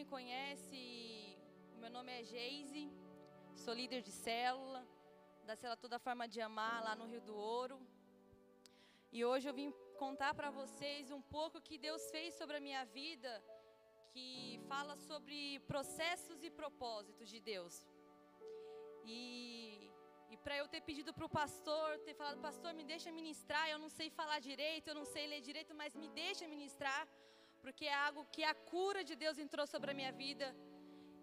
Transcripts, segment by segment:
me conhece, meu nome é Geise, sou líder de célula, da célula Toda Forma de Amar, lá no Rio do Ouro. E hoje eu vim contar para vocês um pouco que Deus fez sobre a minha vida, que fala sobre processos e propósitos de Deus. E, e para eu ter pedido para o pastor, ter falado, pastor, me deixa ministrar, eu não sei falar direito, eu não sei ler direito, mas me deixa ministrar porque é algo que a cura de Deus entrou sobre a minha vida.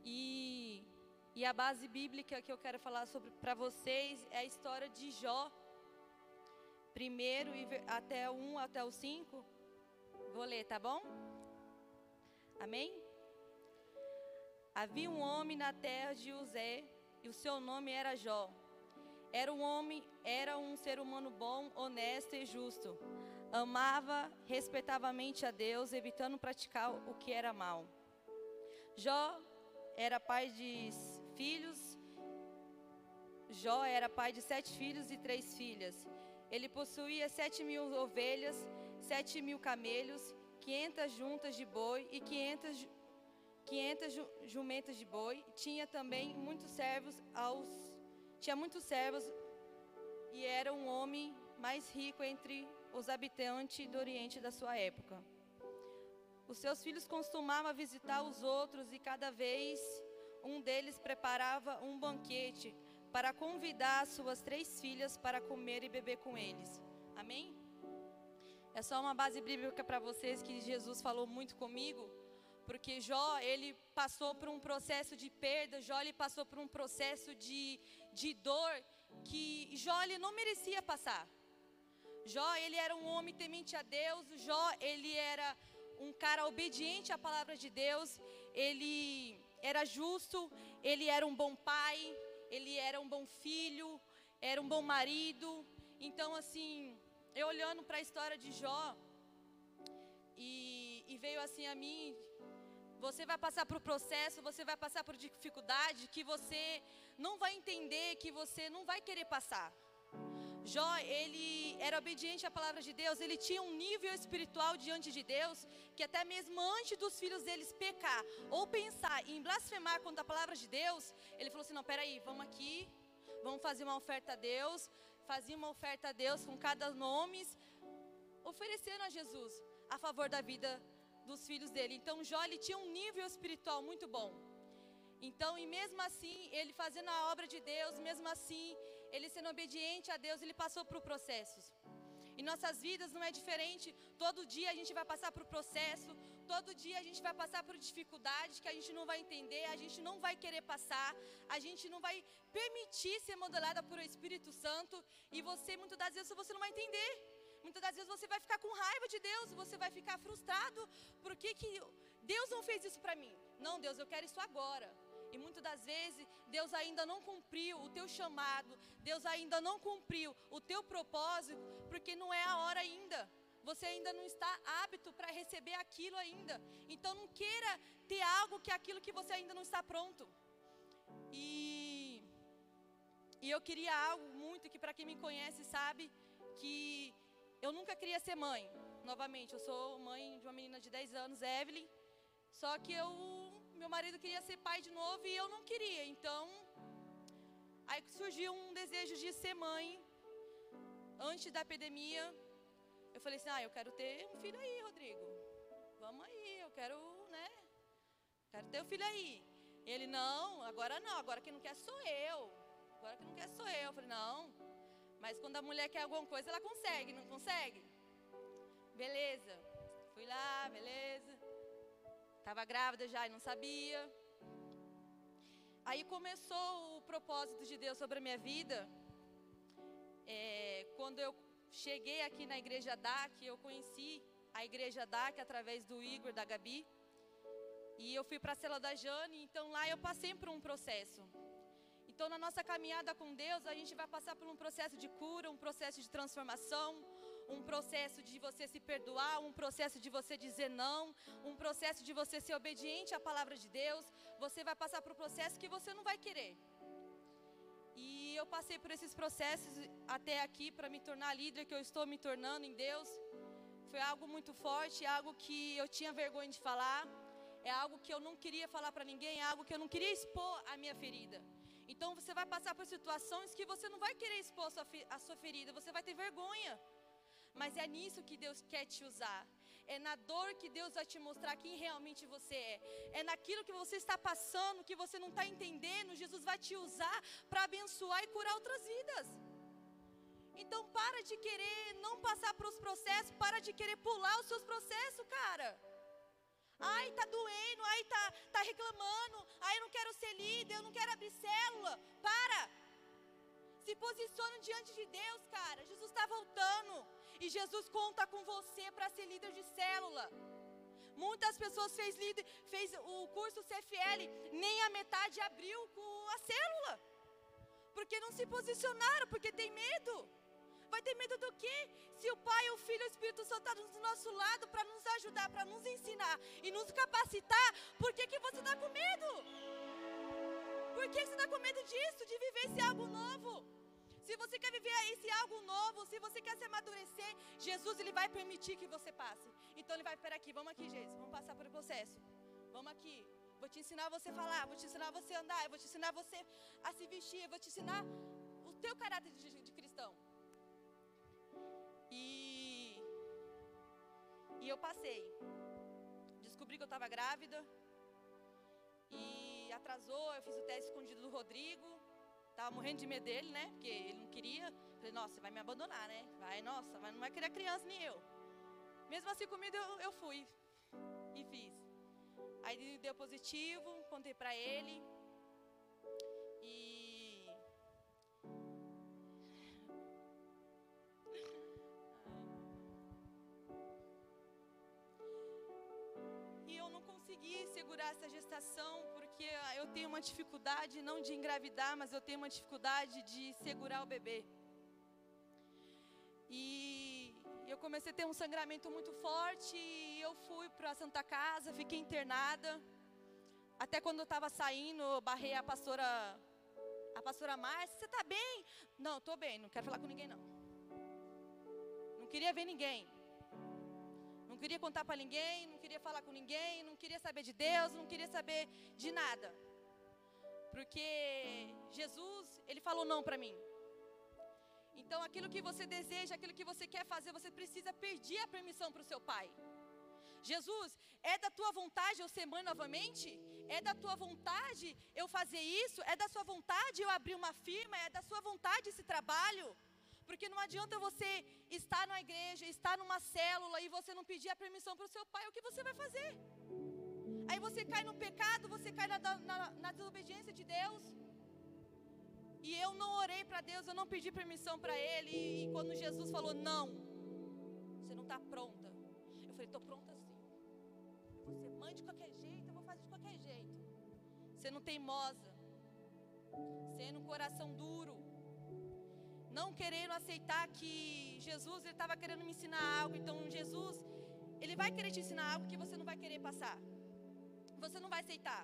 E, e a base bíblica que eu quero falar sobre para vocês é a história de Jó. Primeiro até o 1 até o 5. Vou ler, tá bom? Amém? Havia um homem na terra de Uzé, e o seu nome era Jó. Era um homem, era um ser humano bom, honesto e justo amava respeitavamente a Deus, evitando praticar o que era mal. Jó era pai de filhos. Jó era pai de sete filhos e três filhas. Ele possuía sete mil ovelhas, sete mil camelos, quinhentas juntas de boi e quinhentas, quinhentas jumentas de boi. Tinha também muitos servos aos, tinha muitos servos e era um homem mais rico entre os habitantes do Oriente da sua época. Os seus filhos costumavam visitar os outros e cada vez um deles preparava um banquete para convidar suas três filhas para comer e beber com eles. Amém? É só uma base bíblica para vocês que Jesus falou muito comigo, porque Jó, ele passou por um processo de perda, Jó, ele passou por um processo de, de dor que Jó, ele não merecia passar. Jó, ele era um homem temente a Deus. Jó, ele era um cara obediente à palavra de Deus. Ele era justo, ele era um bom pai, ele era um bom filho, era um bom marido. Então, assim, eu olhando para a história de Jó, e, e veio assim a mim você vai passar por processo, você vai passar por dificuldade que você não vai entender, que você não vai querer passar. Jó, ele era obediente à palavra de Deus, ele tinha um nível espiritual diante de Deus, que até mesmo antes dos filhos deles pecar ou pensar em blasfemar contra a palavra de Deus, ele falou assim: não, peraí, vamos aqui, vamos fazer uma oferta a Deus, fazia uma oferta a Deus com cada nome, oferecendo a Jesus a favor da vida dos filhos dele. Então Jó ele tinha um nível espiritual muito bom. Então, e mesmo assim, ele fazendo a obra de Deus, mesmo assim, ele sendo obediente a Deus, ele passou por processos. E nossas vidas não é diferente. Todo dia a gente vai passar por processo, todo dia a gente vai passar por dificuldades que a gente não vai entender, a gente não vai querer passar, a gente não vai permitir ser modelada por o Espírito Santo. E você, muitas das vezes, você não vai entender. Muitas das vezes você vai ficar com raiva de Deus, você vai ficar frustrado. Por que, que Deus não fez isso para mim? Não, Deus, eu quero isso agora. E muitas das vezes Deus ainda não cumpriu o teu chamado, Deus ainda não cumpriu o teu propósito, porque não é a hora ainda. Você ainda não está apto para receber aquilo ainda. Então não queira ter algo que é aquilo que você ainda não está pronto. E, e eu queria algo muito que para quem me conhece sabe que eu nunca queria ser mãe. Novamente, eu sou mãe de uma menina de 10 anos, Evelyn. Só que eu meu marido queria ser pai de novo e eu não queria. Então, aí surgiu um desejo de ser mãe. Antes da epidemia, eu falei assim: "Ah, eu quero ter um filho aí, Rodrigo. Vamos aí, eu quero, né? Quero ter um filho aí". Ele: "Não, agora não, agora quem não quer sou eu. Agora quem não quer sou eu". Eu falei: "Não. Mas quando a mulher quer alguma coisa, ela consegue, não consegue?" Beleza. Fui lá, beleza. Estava grávida já e não sabia. Aí começou o propósito de Deus sobre a minha vida. É, quando eu cheguei aqui na igreja DAC, eu conheci a igreja DAC através do Igor, da Gabi. E eu fui para a cela da Jane, então lá eu passei por um processo. Então, na nossa caminhada com Deus, a gente vai passar por um processo de cura, um processo de transformação, um processo de você se perdoar, um processo de você dizer não, um processo de você ser obediente à palavra de Deus. Você vai passar por um processo que você não vai querer. E eu passei por esses processos até aqui para me tornar líder que eu estou me tornando em Deus. Foi algo muito forte, algo que eu tinha vergonha de falar. é algo que eu não queria falar para ninguém, é algo que eu não queria expor a minha ferida. Então você vai passar por situações que você não vai querer expor a sua, ferida, você vai ter vergonha. Mas é nisso que Deus quer te usar. É na dor que Deus vai te mostrar quem realmente você é. É naquilo que você está passando, que você não está entendendo, Jesus vai te usar para abençoar e curar outras vidas. Então para de querer não passar para os processos, para de querer pular os seus processos, cara. Ai, tá doendo, ai, tá, tá reclamando, ai, eu não quero ser líder, eu não quero abrir célula. Para! Se posicione diante de Deus, cara. Jesus está voltando. E Jesus conta com você para ser líder de célula. Muitas pessoas fez, líder, fez o curso CFL, nem a metade abriu com a célula. Porque não se posicionaram, porque tem medo. Vai ter medo do quê? Se o Pai, o Filho e o Espírito Santo estão tá do nosso lado para nos ajudar, para nos ensinar e nos capacitar, por que, que você está com medo? Por que você está com medo disso, de viver esse algo novo? Se você quer viver esse algo novo, se você quer se amadurecer, Jesus ele vai permitir que você passe. Então ele vai, espera aqui, vamos aqui, Jesus, vamos passar por o processo. Vamos aqui. Vou te ensinar você a falar, vou te ensinar você a andar, vou te ensinar você a se vestir, vou te ensinar o teu caráter de, de cristão. E, e eu passei. Descobri que eu estava grávida. E atrasou, eu fiz o teste escondido do Rodrigo. Tava morrendo de medo dele, né? Porque ele não queria. Falei, nossa, você vai me abandonar, né? Vai, nossa, não vai querer criança nem eu. Mesmo assim, comigo eu, eu fui. E fiz. Aí deu positivo, contei pra ele. segurar essa gestação porque eu tenho uma dificuldade não de engravidar, mas eu tenho uma dificuldade de segurar o bebê. E eu comecei a ter um sangramento muito forte e eu fui para a Santa Casa, fiquei internada. Até quando eu estava saindo, eu barrei a pastora a pastora Márcia, você está bem? Não, estou bem, não quero falar com ninguém não. Não queria ver ninguém. Não queria contar para ninguém, não queria falar com ninguém, não queria saber de Deus, não queria saber de nada. Porque Jesus, ele falou não para mim. Então, aquilo que você deseja, aquilo que você quer fazer, você precisa pedir a permissão para o seu pai. Jesus, é da tua vontade eu ser mãe novamente? É da tua vontade eu fazer isso? É da sua vontade eu abrir uma firma? É da sua vontade esse trabalho? Porque não adianta você estar na igreja, estar numa célula e você não pedir a permissão para o seu pai, o que você vai fazer? Aí você cai no pecado, você cai na, na, na desobediência de Deus. E eu não orei para Deus, eu não pedi permissão para Ele. E, e, quando Jesus falou, não, você não está pronta. Eu falei, estou pronta sim. Você mãe de qualquer jeito, eu vou fazer de qualquer jeito. Sendo teimosa, sendo um coração duro não querendo aceitar que Jesus estava querendo me ensinar algo. Então Jesus ele vai querer te ensinar algo que você não vai querer passar. Você não vai aceitar.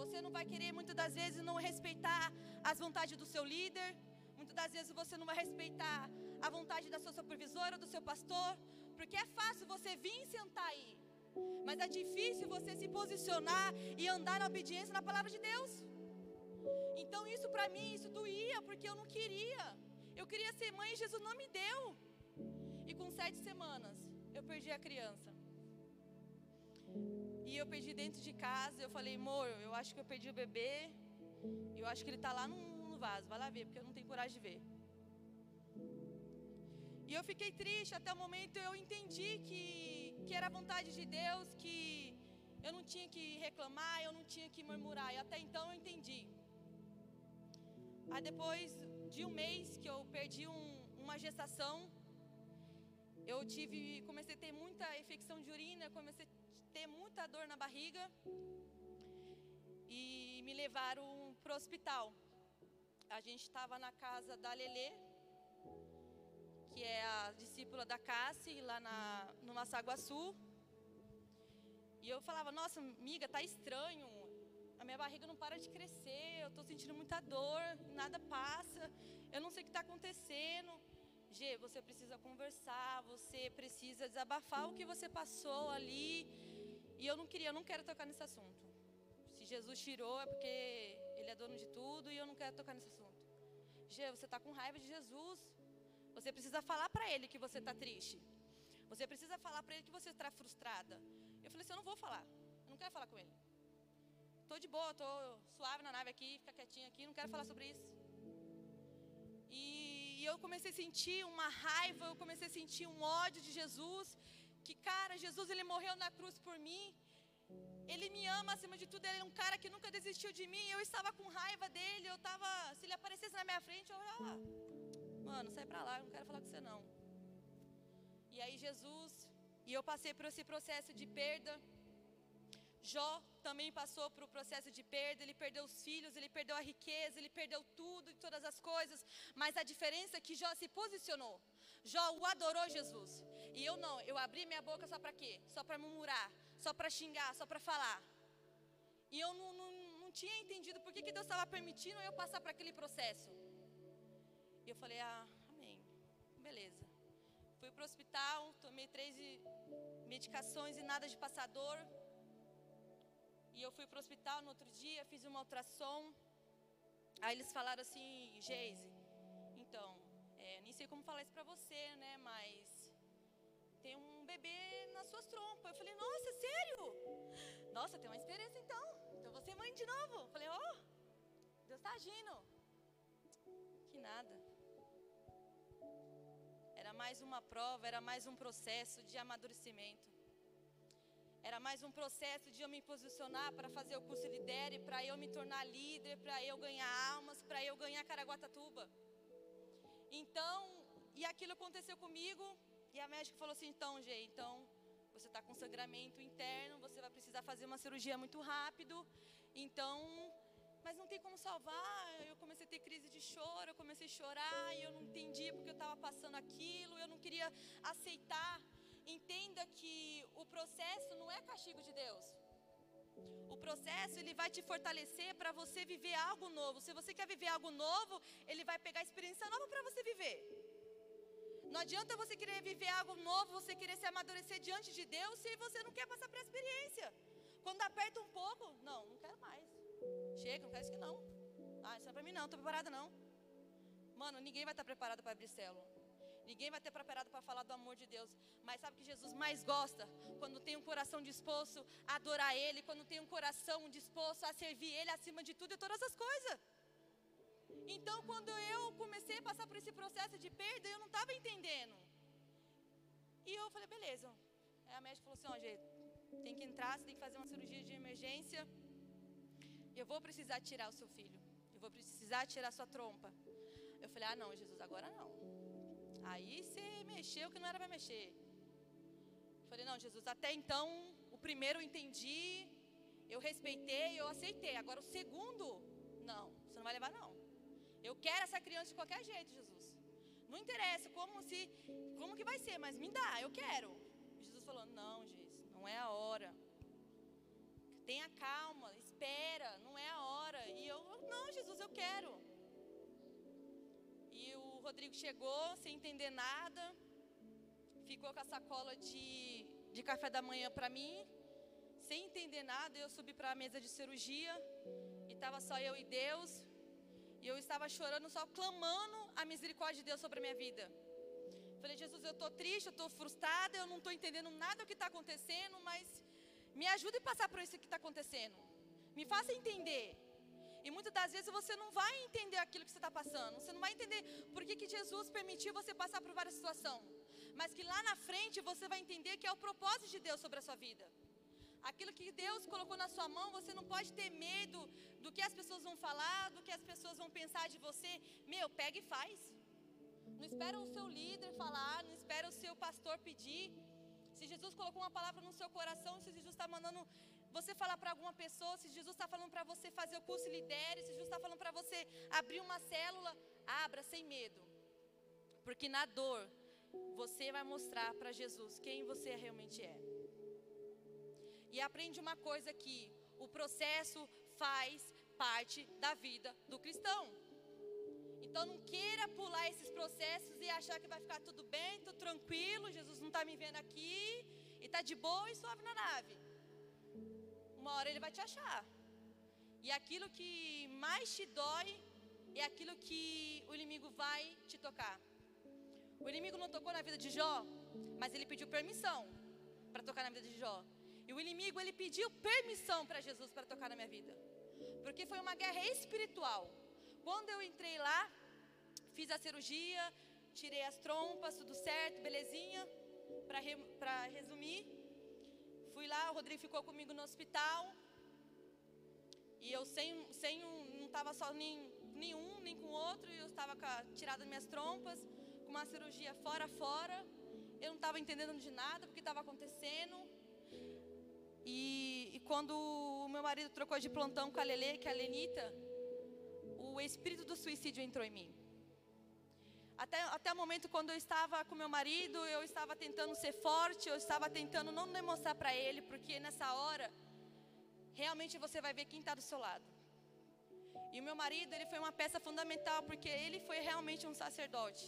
Você não vai querer muitas das vezes não respeitar as vontades do seu líder. Muitas das vezes você não vai respeitar a vontade da sua supervisora, do seu pastor, porque é fácil você vir e sentar aí. Mas é difícil você se posicionar e andar na obediência na palavra de Deus. Então isso para mim, isso doía, porque eu não queria. Eu queria ser mãe e Jesus não me deu. E com sete semanas, eu perdi a criança. E eu perdi dentro de casa. Eu falei, amor, eu acho que eu perdi o bebê. Eu acho que ele está lá no, no vaso. Vai lá ver, porque eu não tenho coragem de ver. E eu fiquei triste até o momento eu entendi que, que era a vontade de Deus, que eu não tinha que reclamar, eu não tinha que murmurar. E até então eu entendi. Aí depois de um mês que eu perdi um, uma gestação, eu tive, comecei a ter muita infecção de urina, comecei a ter muita dor na barriga e me levaram para o hospital. A gente estava na casa da Lelê, que é a discípula da Cassi, lá na, no Massaguaçu. E eu falava, nossa, amiga, tá estranho, a minha barriga não para de crescer, eu estou sentindo muita dor, nada passa, eu não sei o que está acontecendo. G, você precisa conversar, você precisa desabafar o que você passou ali. E eu não queria, eu não quero tocar nesse assunto. Se Jesus tirou é porque ele é dono de tudo e eu não quero tocar nesse assunto. Gê, você está com raiva de Jesus. Você precisa falar para ele que você está triste. Você precisa falar para ele que você está frustrada. Eu falei assim, eu não vou falar. Eu não quero falar com ele. Estou de boa, estou suave na nave aqui, fica quietinha aqui, não quero falar sobre isso. E, e eu comecei a sentir uma raiva, eu comecei a sentir um ódio de Jesus. Que, cara, Jesus, ele morreu na cruz por mim. Ele me ama acima de tudo, ele é um cara que nunca desistiu de mim. Eu estava com raiva dele, eu estava. Se ele aparecesse na minha frente, eu olhava. Mano, sai pra lá, eu não quero falar com você não. E aí Jesus, e eu passei por esse processo de perda. Jó também passou por um processo de perda, ele perdeu os filhos, ele perdeu a riqueza, ele perdeu tudo e todas as coisas, mas a diferença é que Jó se posicionou. Jó o adorou Jesus. E eu não, eu abri minha boca só para quê? Só para murmurar, só para xingar, só para falar. E eu não, não, não tinha entendido por que, que Deus estava permitindo eu passar por aquele processo. E eu falei, ah, amém. Beleza. Fui para o hospital, tomei três medicações e nada de passador. E eu fui para o hospital no outro dia, fiz uma ultrassom. Aí eles falaram assim, Geise, então, é, nem sei como falar isso para você, né? Mas tem um bebê nas suas trompas. Eu falei, nossa, sério? Nossa, tem uma experiência então. Então você é mãe de novo. Eu falei, oh, Deus está agindo. Que nada. Era mais uma prova, era mais um processo de amadurecimento. Era mais um processo de eu me posicionar para fazer o curso Lidere, para eu me tornar líder, para eu ganhar almas, para eu ganhar Caraguatatuba. Então, e aquilo aconteceu comigo, e a médica falou assim: então, Gê, então você está com sangramento interno, você vai precisar fazer uma cirurgia muito rápido. Então, mas não tem como salvar. Eu comecei a ter crise de choro, eu comecei a chorar e eu não entendia porque eu estava passando aquilo, eu não queria aceitar. Entenda que o processo não é castigo de Deus. O processo ele vai te fortalecer para você viver algo novo. Se você quer viver algo novo, ele vai pegar experiência nova para você viver. Não adianta você querer viver algo novo, você querer se amadurecer diante de Deus se você não quer passar por experiência. Quando aperta um pouco, não, não quero mais. Chega, não quero isso aqui não. Ah, isso não é para mim não, estou preparada não. Mano, ninguém vai estar preparado para abrir célula. Ninguém vai ter preparado para falar do amor de Deus. Mas sabe que Jesus mais gosta? Quando tem um coração disposto a adorar Ele, quando tem um coração disposto a servir Ele acima de tudo e todas as coisas. Então, quando eu comecei a passar por esse processo de perda, eu não estava entendendo. E eu falei, beleza. Aí a médica falou assim: ó, gente, tem que entrar, você tem que fazer uma cirurgia de emergência. Eu vou precisar tirar o seu filho. Eu vou precisar tirar a sua trompa. Eu falei, ah, não, Jesus, agora não. Aí você mexeu que não era para mexer. Falei, não, Jesus, até então, o primeiro eu entendi, eu respeitei, eu aceitei. Agora o segundo, não, você não vai levar, não. Eu quero essa criança de qualquer jeito, Jesus. Não interessa como se, como que vai ser, mas me dá, eu quero. Jesus falou: "Não, Jesus, não é a hora. Tenha calma, espera, não é a hora". E eu: "Não, Jesus, eu quero". Rodrigo chegou sem entender nada. Ficou com a sacola de de café da manhã para mim, sem entender nada, eu subi para a mesa de cirurgia e estava só eu e Deus. E eu estava chorando, só clamando a misericórdia de Deus sobre a minha vida. Falei, Jesus, eu estou triste, eu estou frustrada, eu não estou entendendo nada do que está acontecendo, mas me ajude a passar por isso que está acontecendo. Me faça entender. E muitas das vezes você não vai entender aquilo que você está passando. Você não vai entender por que, que Jesus permitiu você passar por várias situações. Mas que lá na frente você vai entender que é o propósito de Deus sobre a sua vida. Aquilo que Deus colocou na sua mão, você não pode ter medo do que as pessoas vão falar, do que as pessoas vão pensar de você. Meu, pega e faz. Não espera o seu líder falar, não espera o seu pastor pedir. Se Jesus colocou uma palavra no seu coração, se Jesus está mandando você falar para alguma pessoa, se Jesus está falando para você fazer o curso lidere, se Jesus está falando para você abrir uma célula, abra sem medo. Porque na dor, você vai mostrar para Jesus quem você realmente é. E aprende uma coisa aqui: o processo faz parte da vida do cristão. Então não queira pular esses processos e achar que vai ficar tudo bem, tudo tranquilo, Jesus não está me vendo aqui e está de boa e suave na nave. Uma hora ele vai te achar. E aquilo que mais te dói é aquilo que o inimigo vai te tocar. O inimigo não tocou na vida de Jó, mas ele pediu permissão para tocar na vida de Jó. E o inimigo ele pediu permissão para Jesus para tocar na minha vida. Porque foi uma guerra espiritual. Quando eu entrei lá, fiz a cirurgia, tirei as trompas, tudo certo, belezinha. Para re, resumir, fui lá, o Rodrigo ficou comigo no hospital. E eu sem, sem um, não estava só nem, nenhum, nem com o outro, eu estava tirada minhas trompas, com uma cirurgia fora fora. Eu não estava entendendo de nada porque estava acontecendo. E, e, quando o meu marido trocou de plantão com a Lele, que é a Lenita, o espírito do suicídio entrou em mim. Até, até o momento quando eu estava com meu marido, eu estava tentando ser forte, eu estava tentando não demonstrar para ele, porque nessa hora, realmente você vai ver quem está do seu lado. E o meu marido, ele foi uma peça fundamental, porque ele foi realmente um sacerdote.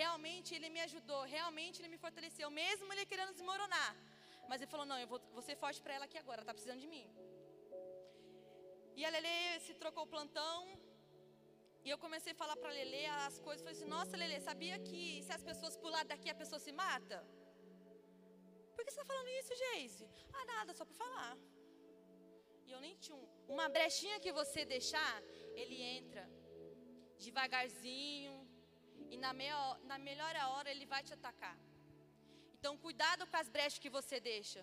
Realmente ele me ajudou, realmente ele me fortaleceu, mesmo ele querendo desmoronar. Mas ele falou: Não, eu vou, vou ser forte para ela aqui agora, ela está precisando de mim. E a Lele se trocou o plantão. E eu comecei a falar para Lele as coisas. Falei assim: Nossa, Lele, sabia que se as pessoas pular daqui a pessoa se mata? Por que você está falando isso, Geise? Ah, nada, só para falar. E eu nem tinha um. Uma brechinha que você deixar, ele entra devagarzinho. E na, meia, na melhor hora ele vai te atacar. Então, cuidado com as brechas que você deixa.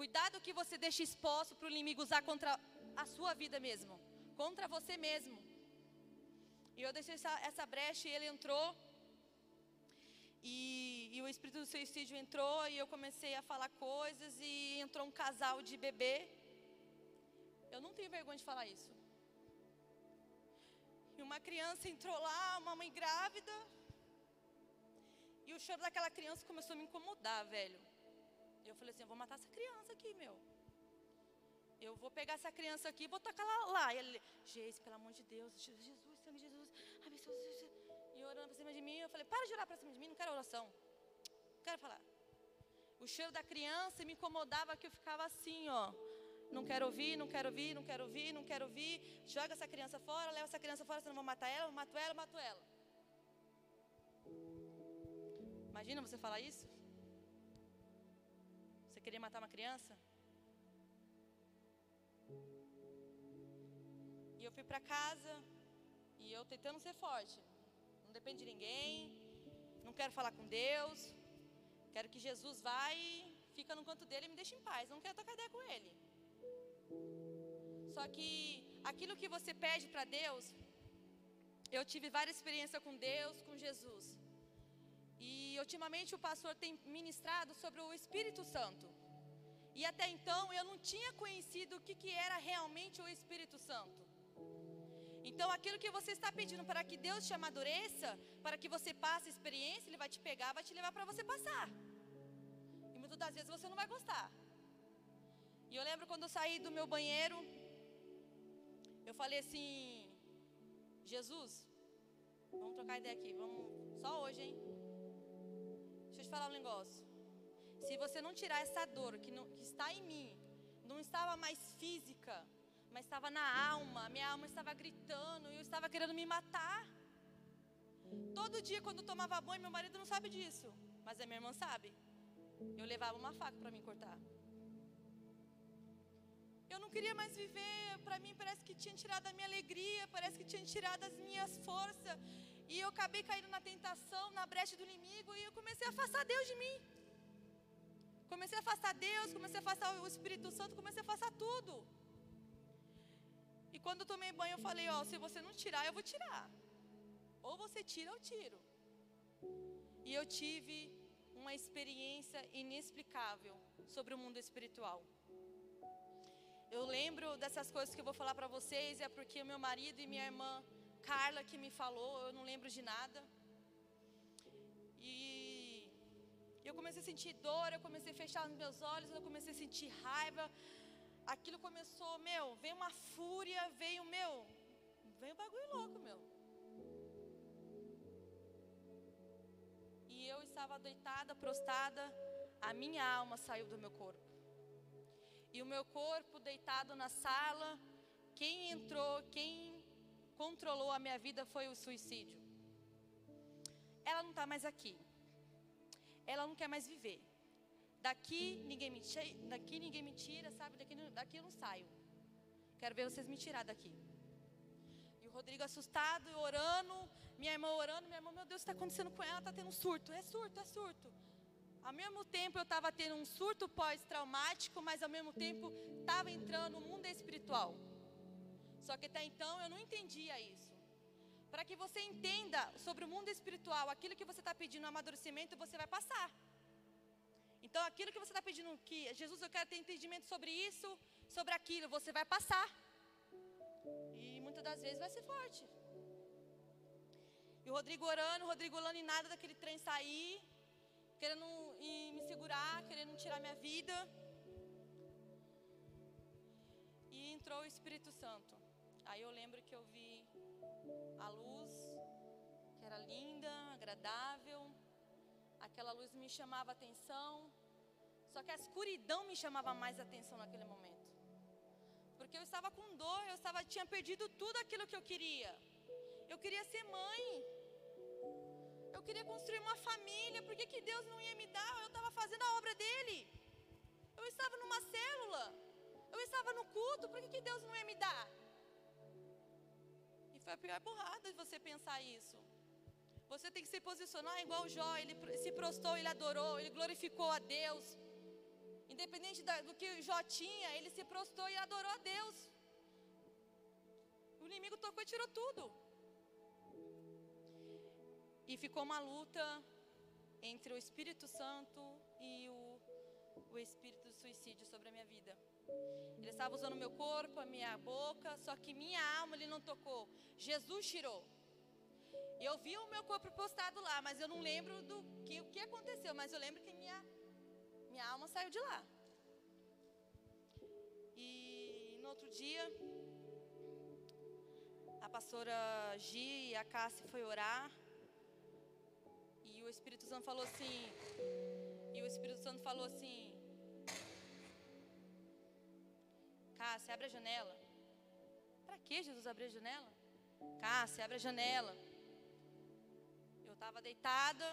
Cuidado que você deixa exposto para o inimigo usar contra a sua vida mesmo. Contra você mesmo. E eu deixei essa, essa brecha e ele entrou. E, e, o espírito do suicídio entrou e eu comecei a falar coisas e entrou um casal de bebê. Eu não tenho vergonha de falar isso. E uma criança entrou lá, uma mãe grávida. E o choro daquela criança começou a me incomodar, velho. E eu falei assim: eu vou matar essa criança aqui, meu. Eu vou pegar essa criança aqui e vou tacar lá. lá. E ele, Jesus, pelo amor de Deus, Jesus, E orando para cima de mim, eu falei: para de orar para cima de mim, não quero oração. Não quero falar. O cheiro da criança me incomodava que eu ficava assim, ó. Não quero ouvir, não quero ouvir, não quero ouvir, não quero ouvir. Joga essa criança fora, leva essa criança fora, senão eu vou matar ela, eu mato ela, eu mato ela. Imagina você falar isso? Você queria matar uma criança? E eu fui para casa e eu tentando ser forte. Não depende de ninguém. Não quero falar com Deus. Quero que Jesus vá e fica no canto dele e me deixe em paz. Não quero tocar ideia com ele. Só que aquilo que você pede para Deus, eu tive várias experiências com Deus, com Jesus. E ultimamente o pastor tem ministrado sobre o Espírito Santo. E até então eu não tinha conhecido o que, que era realmente o Espírito Santo. Então aquilo que você está pedindo para que Deus te amadureça, para que você passe experiência, Ele vai te pegar, vai te levar para você passar. E muitas das vezes você não vai gostar. E eu lembro quando eu saí do meu banheiro, eu falei assim, Jesus, vamos trocar ideia aqui, vamos só hoje, hein? Deixa eu te falar um negócio. Se você não tirar essa dor que, não, que está em mim, não estava mais física, mas estava na alma, minha alma estava gritando, e eu estava querendo me matar. Todo dia quando eu tomava banho, meu marido não sabe disso, mas a minha irmã sabe. Eu levava uma faca para me cortar. Eu não queria mais viver, para mim parece que tinha tirado a minha alegria, parece que tinha tirado as minhas forças. E eu acabei caindo na tentação, na brecha do inimigo, e eu comecei a afastar Deus de mim. Comecei a afastar Deus, comecei a afastar o Espírito Santo, comecei a afastar tudo. E quando eu tomei banho, eu falei: Ó, se você não tirar, eu vou tirar. Ou você tira, eu tiro. E eu tive uma experiência inexplicável sobre o mundo espiritual. Eu lembro dessas coisas que eu vou falar para vocês, é porque meu marido e minha irmã Carla que me falou, eu não lembro de nada. E eu comecei a sentir dor, eu comecei a fechar os meus olhos, eu comecei a sentir raiva. Aquilo começou, meu, veio uma fúria, veio, meu, veio um bagulho louco, meu. E eu estava deitada, prostrada, a minha alma saiu do meu corpo. e o meu corpo deitado na sala, quem entrou, quem controlou a minha vida foi o suicídio. Ela não está mais aqui. Ela não quer mais viver. Daqui ninguém me, daqui ninguém me tira, sabe? Daqui, daqui eu não saio. Quero ver vocês me tirar daqui. E o Rodrigo assustado, orando, minha irmã orando, minha irmã, meu Deus, o que está acontecendo com ela? Está tendo um surto. É surto, é surto. Ao mesmo tempo eu estava tendo um surto pós-traumático, mas ao mesmo tempo estava entrando no mundo espiritual. Só que até então eu não entendia isso. Para que você entenda sobre o mundo espiritual, aquilo que você está pedindo amadurecimento, você vai passar. Então aquilo que você está pedindo, que Jesus, eu quero ter entendimento sobre isso, sobre aquilo, você vai passar. E muitas das vezes vai ser forte. E o Rodrigo orando, o Rodrigo orando e nada daquele trem sair querendo me segurar, querendo tirar minha vida. E entrou o Espírito Santo. Aí eu lembro que eu vi a luz, que era linda, agradável. Aquela luz me chamava atenção. Só que a escuridão me chamava mais atenção naquele momento. Porque eu estava com dor, eu estava, tinha perdido tudo aquilo que eu queria. Eu queria ser mãe queria construir uma família, por que, que Deus não ia me dar? Eu estava fazendo a obra dele. Eu estava numa célula. Eu estava no culto, por que, que Deus não ia me dar? E foi a pior burrada de você pensar isso. Você tem que se posicionar igual Jó, ele se prostou, ele adorou, ele glorificou a Deus. Independente do que Jó tinha, ele se prostou e adorou a Deus. O inimigo tocou e tirou tudo. E ficou uma luta entre o Espírito Santo e o, o espírito do suicídio sobre a minha vida. Ele estava usando meu corpo, a minha boca, só que minha alma ele não tocou. Jesus tirou. Eu vi o meu corpo postado lá, mas eu não lembro do que, o que aconteceu, mas eu lembro que minha, minha alma saiu de lá. E no outro dia, a pastora Gi e a Cássia foi orar o Espírito Santo falou assim. E o Espírito Santo falou assim: Cássia, abre a janela. Para que Jesus abrir a janela? Cássia, abre a janela. Eu estava deitada.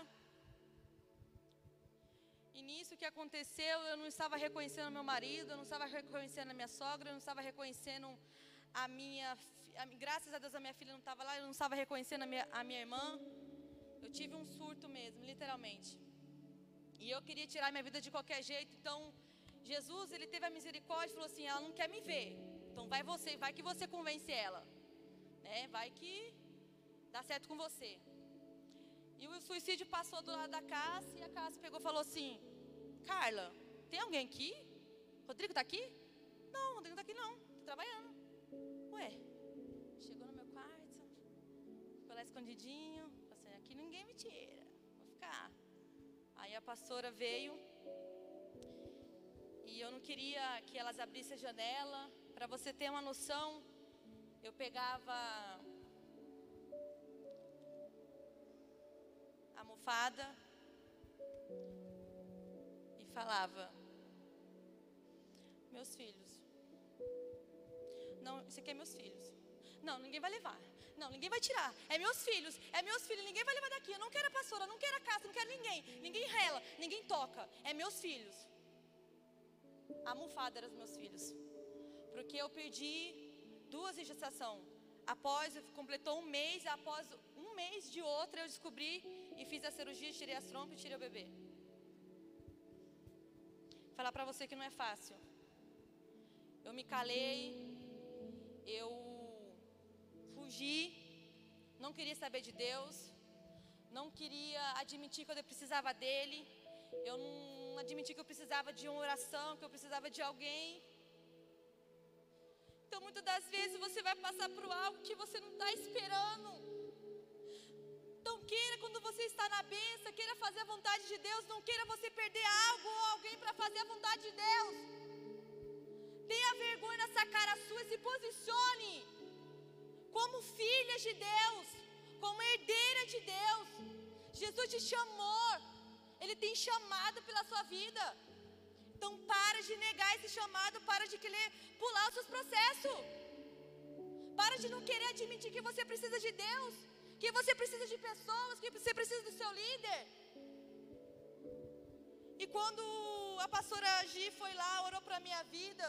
E nisso que aconteceu, eu não estava reconhecendo meu marido, eu não estava reconhecendo a minha sogra, eu não estava reconhecendo a minha. A, graças a Deus a minha filha não estava lá, eu não estava reconhecendo a minha, a minha irmã. Eu tive um surto mesmo, literalmente. E eu queria tirar minha vida de qualquer jeito. Então, Jesus, ele teve a misericórdia e falou assim: ela não quer me ver. Então, vai você, vai que você convence ela. Né? Vai que dá certo com você. E o suicídio passou do lado da casa e a casa pegou e falou assim: Carla, tem alguém aqui? Rodrigo está aqui? Não, Rodrigo está aqui não, está trabalhando. Ué, chegou no meu quarto, ficou lá escondidinho, aqui ninguém me tira. Vou ficar. Aí a pastora veio. E eu não queria que elas abrissem a janela. Para você ter uma noção, eu pegava a almofada e falava: Meus filhos. Não, isso aqui é meus filhos. Não, ninguém vai levar. Não, ninguém vai tirar. É meus filhos, é meus filhos, ninguém vai levar daqui. Eu não quero a pastora, não quero a casa, não quero ninguém. Ninguém rela, ninguém toca. É meus filhos. A almofada era os meus filhos. Porque eu perdi duas em gestação. Após, completou um mês, após um mês de outra, eu descobri e fiz a cirurgia, tirei as trompas e tirei o bebê. Falar para você que não é fácil. Eu me calei, eu fugi, não queria saber de Deus, não queria admitir que eu precisava dele, eu não admiti que eu precisava de uma oração, que eu precisava de alguém. Então, muitas das vezes você vai passar por algo que você não está esperando. Queira, quando você está na benção, queira fazer a vontade de Deus, não queira você perder algo ou alguém para fazer a vontade de Deus. Tenha vergonha nessa cara sua e se posicione como filhas de Deus, como herdeira de Deus. Jesus te chamou, Ele tem chamado pela sua vida. Então para de negar esse chamado, para de querer pular os seus processos. Para de não querer admitir que você precisa de Deus, que você precisa de pessoas, que você precisa do seu líder. E quando a pastora Gi foi lá, orou para minha vida,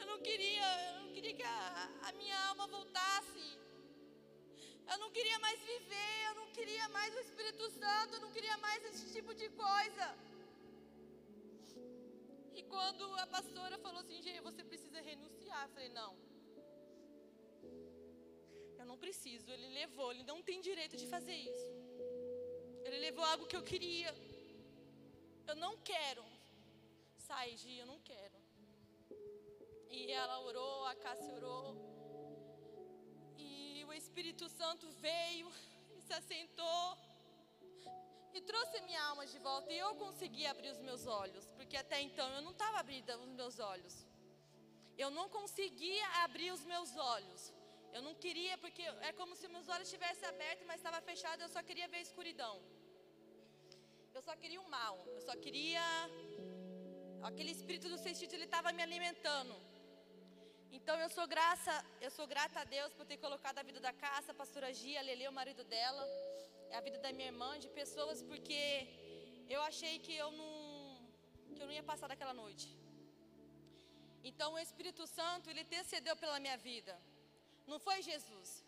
eu não queria, eu não queria que a, a minha alma voltasse. Eu não queria mais viver, eu não queria mais o Espírito Santo, eu não queria mais esse tipo de coisa. E quando a pastora falou assim, Gê, você precisa renunciar, eu falei, não. Não preciso, ele levou, ele não tem direito de fazer isso. Ele levou algo que eu queria. Eu não quero. Sai, Gi, eu não quero. E ela orou, a Cássia orou. E o Espírito Santo veio e se assentou e trouxe a minha alma de volta. E eu consegui abrir os meus olhos, porque até então eu não estava abrindo os meus olhos. Eu não conseguia abrir os meus olhos. Eu não queria, porque é como se meus olhos estivessem abertos, mas estava fechado, eu só queria ver escuridão. Eu só queria o mal, eu só queria. Aquele espírito do sentido, ele estava me alimentando. Então eu sou graça, eu sou grata a Deus por ter colocado a vida da Caça, a pastora Gia, a Lele, o marido dela, a vida da minha irmã, de pessoas, porque eu achei que eu não, que eu não ia passar daquela noite. Então o Espírito Santo, ele intercedeu pela minha vida. Não foi Jesus.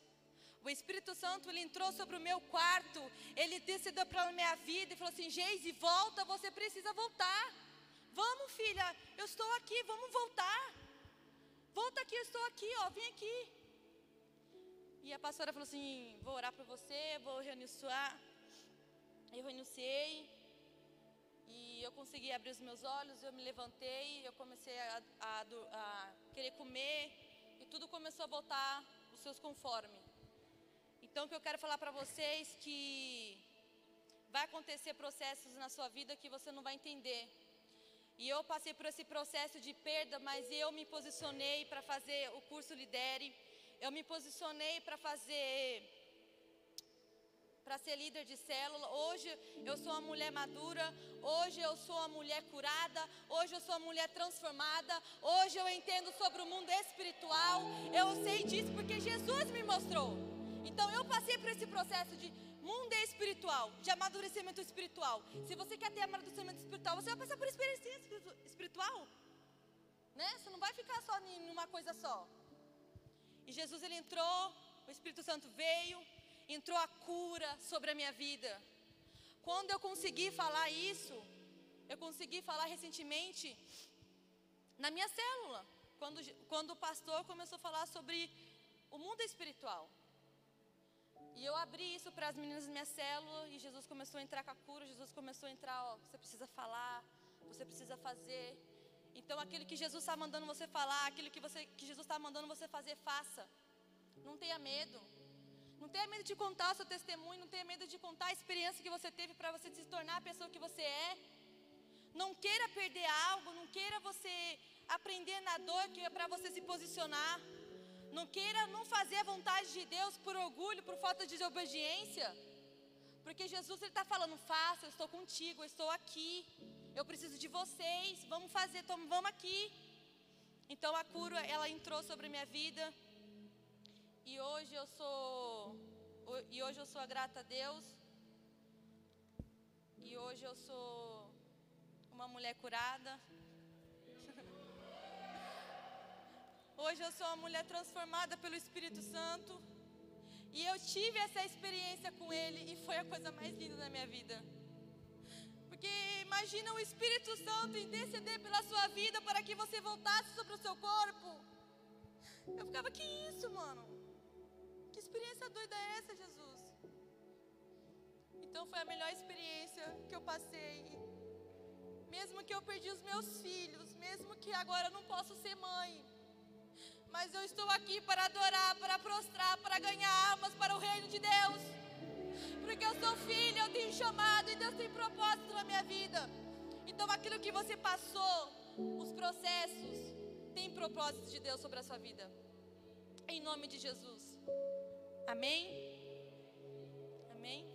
O Espírito Santo, ele entrou sobre o meu quarto, ele intercedeu pela minha vida e falou assim: Geise, volta, você precisa voltar. Vamos, filha, eu estou aqui, vamos voltar. Volta aqui, eu estou aqui, ó, vem aqui. E a pastora falou assim: vou orar para você, vou renunciar. Eu renunciei. E eu consegui abrir os meus olhos, eu me levantei, eu comecei a, a, a querer comer. E tudo começou a voltar os seus conformes. Então, o que eu quero falar para vocês que vai acontecer processos na sua vida que você não vai entender. E eu passei por esse processo de perda, mas eu me posicionei para fazer o curso Lidere. Eu me posicionei para fazer para ser líder de célula. Hoje eu sou uma mulher madura, hoje eu sou uma mulher curada, hoje eu sou uma mulher transformada, hoje eu entendo sobre o mundo espiritual. Eu sei disso porque Jesus me mostrou. Então eu passei por esse processo de mundo espiritual, de amadurecimento espiritual. Se você quer ter amadurecimento espiritual, você vai passar por experiência espiritual. Né? Você não vai ficar só em uma coisa só. E Jesus ele entrou, o Espírito Santo veio, entrou a cura sobre a minha vida. Quando eu consegui falar isso, eu consegui falar recentemente na minha célula, quando, quando o pastor começou a falar sobre o mundo espiritual. E eu abri isso para as meninas da minha célula e Jesus começou a entrar com a cura, Jesus começou a entrar, ó, você precisa falar, você precisa fazer. Então aquilo que Jesus está mandando você falar, aquilo que, você, que Jesus está mandando você fazer, faça. Não tenha medo. Não tenha medo de contar o seu testemunho, não tenha medo de contar a experiência que você teve para você se tornar a pessoa que você é. Não queira perder algo, não queira você aprender na dor que é para você se posicionar. Não queira não fazer a vontade de Deus por orgulho, por falta de obediência. Porque Jesus está falando, faça, eu estou contigo, eu estou aqui. Eu preciso de vocês, vamos fazer, vamos aqui. Então a cura, ela entrou sobre a minha vida. E hoje eu sou e hoje eu sou grata a Deus. E hoje eu sou uma mulher curada. Hoje eu sou uma mulher transformada pelo Espírito Santo. E eu tive essa experiência com Ele e foi a coisa mais linda da minha vida. Porque imagina o Espírito Santo interceder pela sua vida para que você voltasse sobre o seu corpo. Eu ficava, que isso, mano? Experiência doida é essa, Jesus? Então foi a melhor experiência que eu passei. Mesmo que eu perdi os meus filhos, mesmo que agora eu não posso ser mãe. Mas eu estou aqui para adorar, para prostrar, para ganhar almas para o reino de Deus. Porque eu sou filha, eu tenho chamado e Deus tem propósito na minha vida. Então aquilo que você passou, os processos, tem propósito de Deus sobre a sua vida. Em nome de Jesus. Amém? Amém?